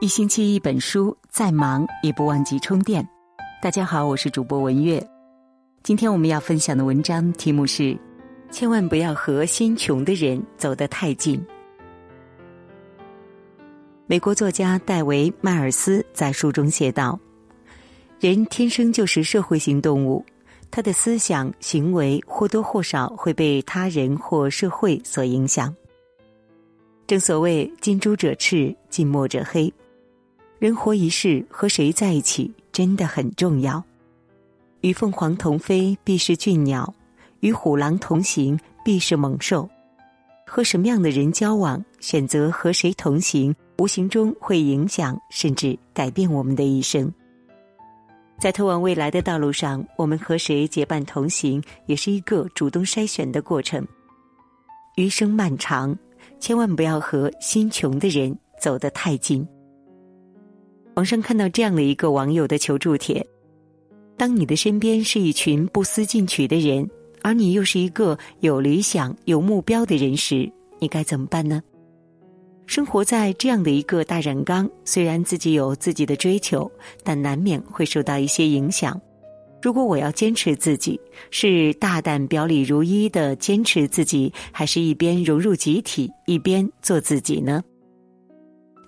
一星期一本书，再忙也不忘记充电。大家好，我是主播文月。今天我们要分享的文章题目是：千万不要和心穷的人走得太近。美国作家戴维·迈尔斯在书中写道：“人天生就是社会性动物，他的思想行为或多或少会被他人或社会所影响。正所谓近朱者赤，近墨者黑。”人活一世，和谁在一起真的很重要。与凤凰同飞，必是俊鸟；与虎狼同行，必是猛兽。和什么样的人交往，选择和谁同行，无形中会影响甚至改变我们的一生。在通往未来的道路上，我们和谁结伴同行，也是一个主动筛选的过程。余生漫长，千万不要和心穷的人走得太近。网上看到这样的一个网友的求助帖：当你的身边是一群不思进取的人，而你又是一个有理想、有目标的人时，你该怎么办呢？生活在这样的一个大染缸，虽然自己有自己的追求，但难免会受到一些影响。如果我要坚持自己，是大胆表里如一的坚持自己，还是一边融入集体，一边做自己呢？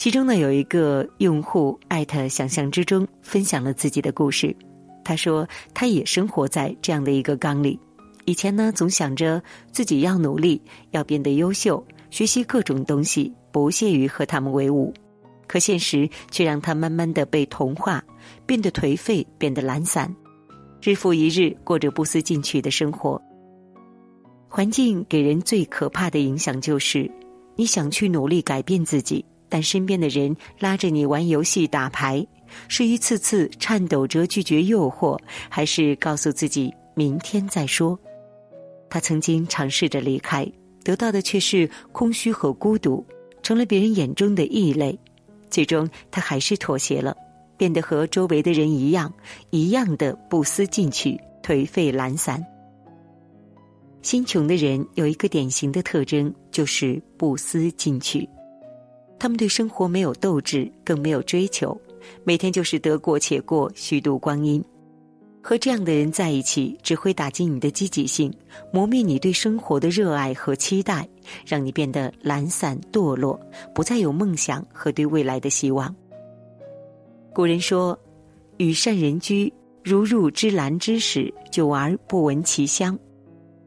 其中呢，有一个用户艾特想象之中分享了自己的故事。他说，他也生活在这样的一个缸里。以前呢，总想着自己要努力，要变得优秀，学习各种东西，不屑于和他们为伍。可现实却让他慢慢的被同化，变得颓废，变得懒散，日复一日过着不思进取的生活。环境给人最可怕的影响就是，你想去努力改变自己。但身边的人拉着你玩游戏打牌，是一次次颤抖着拒绝诱惑，还是告诉自己明天再说？他曾经尝试着离开，得到的却是空虚和孤独，成了别人眼中的异类。最终，他还是妥协了，变得和周围的人一样，一样的不思进取、颓废懒散。心穷的人有一个典型的特征，就是不思进取。他们对生活没有斗志，更没有追求，每天就是得过且过，虚度光阴。和这样的人在一起，只会打击你的积极性，磨灭你对生活的热爱和期待，让你变得懒散堕落，不再有梦想和对未来的希望。古人说：“与善人居，如入芝兰之室，久而不闻其香；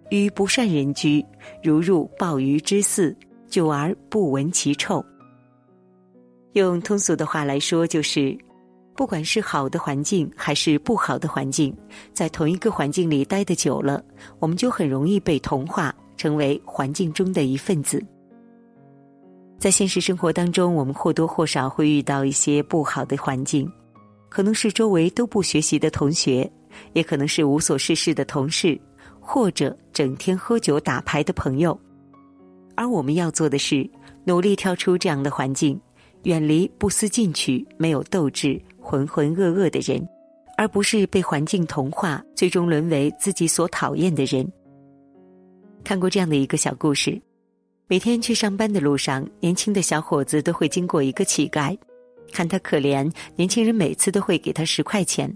与不善人居，如入鲍鱼之肆，久而不闻其臭。”用通俗的话来说，就是，不管是好的环境还是不好的环境，在同一个环境里待得久了，我们就很容易被同化，成为环境中的一份子。在现实生活当中，我们或多或少会遇到一些不好的环境，可能是周围都不学习的同学，也可能是无所事事的同事，或者整天喝酒打牌的朋友。而我们要做的是，努力跳出这样的环境。远离不思进取、没有斗志、浑浑噩噩的人，而不是被环境同化，最终沦为自己所讨厌的人。看过这样的一个小故事：每天去上班的路上，年轻的小伙子都会经过一个乞丐，看他可怜，年轻人每次都会给他十块钱。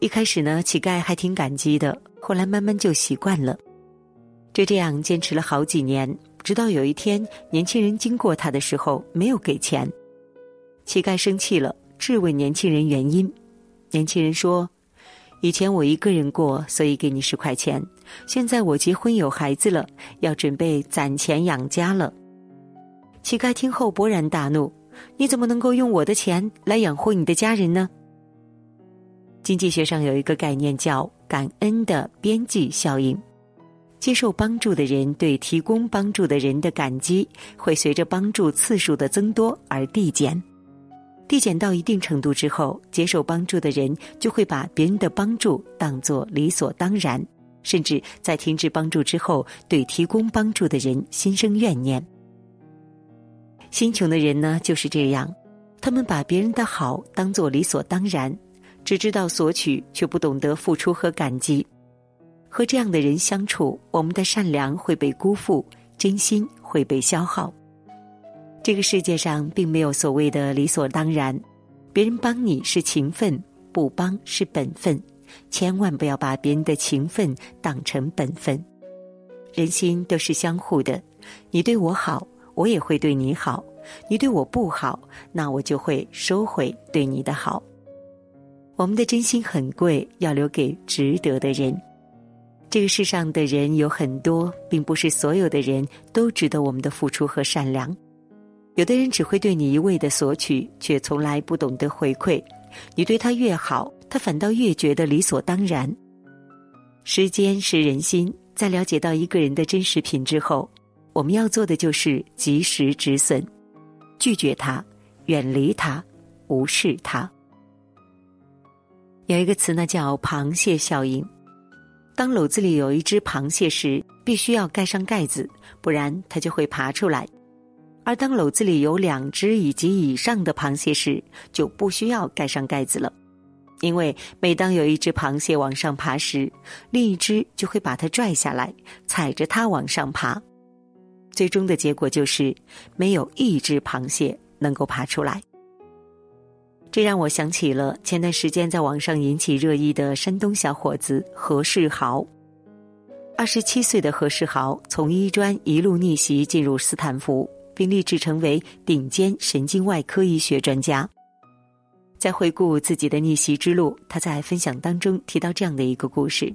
一开始呢，乞丐还挺感激的，后来慢慢就习惯了。就这样坚持了好几年。直到有一天，年轻人经过他的时候没有给钱，乞丐生气了，质问年轻人原因。年轻人说：“以前我一个人过，所以给你十块钱。现在我结婚有孩子了，要准备攒钱养家了。”乞丐听后勃然大怒：“你怎么能够用我的钱来养活你的家人呢？”经济学上有一个概念叫“感恩的边际效应”。接受帮助的人对提供帮助的人的感激会随着帮助次数的增多而递减，递减到一定程度之后，接受帮助的人就会把别人的帮助当作理所当然，甚至在停止帮助之后，对提供帮助的人心生怨念。心穷的人呢就是这样，他们把别人的好当作理所当然，只知道索取，却不懂得付出和感激。和这样的人相处，我们的善良会被辜负，真心会被消耗。这个世界上并没有所谓的理所当然，别人帮你是情分，不帮是本分，千万不要把别人的情分当成本分。人心都是相互的，你对我好，我也会对你好；你对我不好，那我就会收回对你的好。我们的真心很贵，要留给值得的人。这个世上的人有很多，并不是所有的人都值得我们的付出和善良。有的人只会对你一味的索取，却从来不懂得回馈。你对他越好，他反倒越觉得理所当然。时间是人心，在了解到一个人的真实品质后，我们要做的就是及时止损，拒绝他，远离他，无视他。有一个词呢，叫“螃蟹效应”。当篓子里有一只螃蟹时，必须要盖上盖子，不然它就会爬出来。而当篓子里有两只以及以上的螃蟹时，就不需要盖上盖子了，因为每当有一只螃蟹往上爬时，另一只就会把它拽下来，踩着它往上爬。最终的结果就是，没有一只螃蟹能够爬出来。这让我想起了前段时间在网上引起热议的山东小伙子何世豪。二十七岁的何世豪从医专一路逆袭进入斯坦福。并立志成为顶尖神经外科医学专家。在回顾自己的逆袭之路，他在分享当中提到这样的一个故事：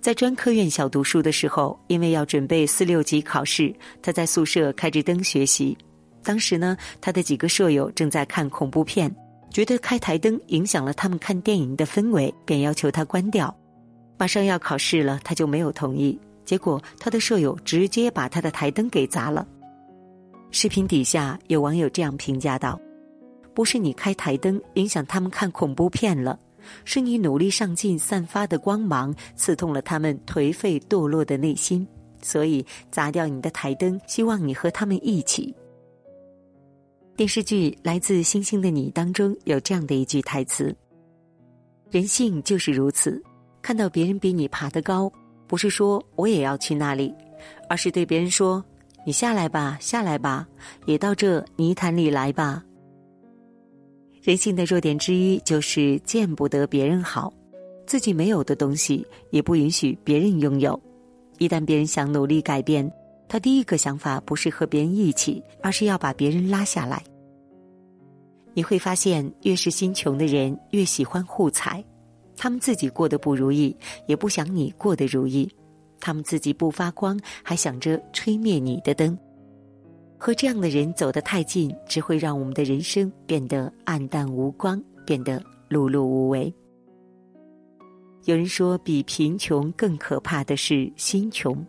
在专科院校读书的时候，因为要准备四六级考试，他在宿舍开着灯学习。当时呢，他的几个舍友正在看恐怖片，觉得开台灯影响了他们看电影的氛围，便要求他关掉。马上要考试了，他就没有同意。结果他的舍友直接把他的台灯给砸了。视频底下有网友这样评价道：“不是你开台灯影响他们看恐怖片了，是你努力上进散发的光芒刺痛了他们颓废堕落的内心，所以砸掉你的台灯，希望你和他们一起。”电视剧《来自星星的你》当中有这样的一句台词：“人性就是如此，看到别人比你爬得高，不是说我也要去那里，而是对别人说。”你下来吧，下来吧，也到这泥潭里来吧。人性的弱点之一就是见不得别人好，自己没有的东西也不允许别人拥有。一旦别人想努力改变，他第一个想法不是和别人一起，而是要把别人拉下来。你会发现，越是心穷的人，越喜欢互踩，他们自己过得不如意，也不想你过得如意。他们自己不发光，还想着吹灭你的灯。和这样的人走得太近，只会让我们的人生变得暗淡无光，变得碌碌无为。有人说，比贫穷更可怕的是心穷。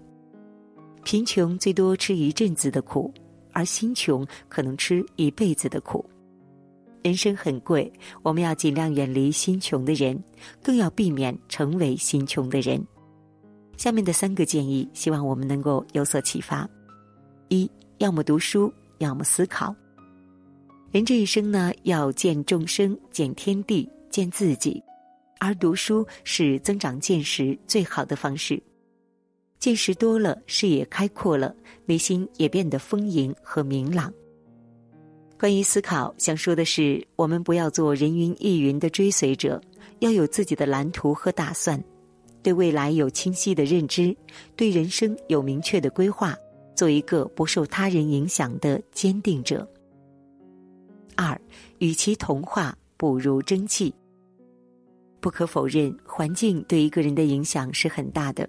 贫穷最多吃一阵子的苦，而心穷可能吃一辈子的苦。人生很贵，我们要尽量远离心穷的人，更要避免成为心穷的人。下面的三个建议，希望我们能够有所启发：一，要么读书，要么思考。人这一生呢，要见众生、见天地、见自己，而读书是增长见识最好的方式。见识多了，视野开阔了，内心也变得丰盈和明朗。关于思考，想说的是，我们不要做人云亦云的追随者，要有自己的蓝图和打算。对未来有清晰的认知，对人生有明确的规划，做一个不受他人影响的坚定者。二，与其同化，不如争气。不可否认，环境对一个人的影响是很大的，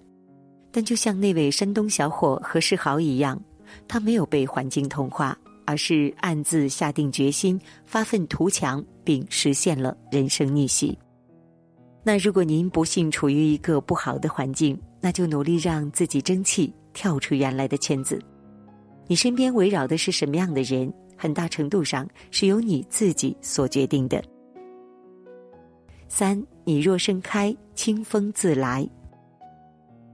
但就像那位山东小伙何世豪一样，他没有被环境同化，而是暗自下定决心，发愤图强，并实现了人生逆袭。那如果您不幸处于一个不好的环境，那就努力让自己争气，跳出原来的圈子。你身边围绕的是什么样的人，很大程度上是由你自己所决定的。三，你若盛开，清风自来。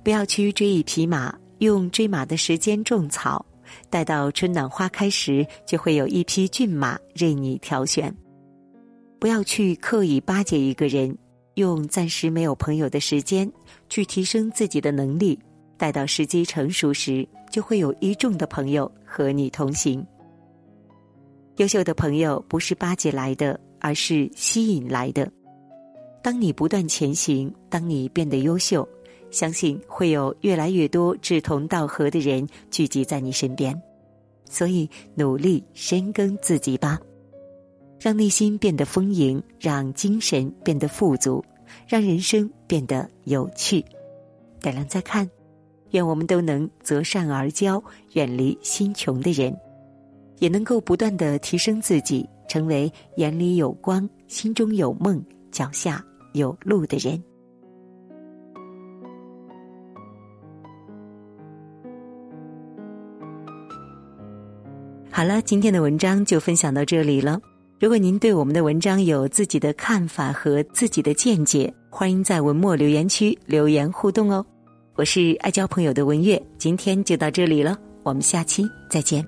不要去追一匹马，用追马的时间种草，待到春暖花开时，就会有一匹骏马任你挑选。不要去刻意巴结一个人。用暂时没有朋友的时间去提升自己的能力，待到时机成熟时，就会有一众的朋友和你同行。优秀的朋友不是巴结来的，而是吸引来的。当你不断前行，当你变得优秀，相信会有越来越多志同道合的人聚集在你身边。所以，努力深耕自己吧，让内心变得丰盈，让精神变得富足，让人生变得有趣。点亮再看，愿我们都能择善而交，远离心穷的人。也能够不断的提升自己，成为眼里有光、心中有梦、脚下有路的人。好了，今天的文章就分享到这里了。如果您对我们的文章有自己的看法和自己的见解，欢迎在文末留言区留言互动哦。我是爱交朋友的文月，今天就到这里了，我们下期再见。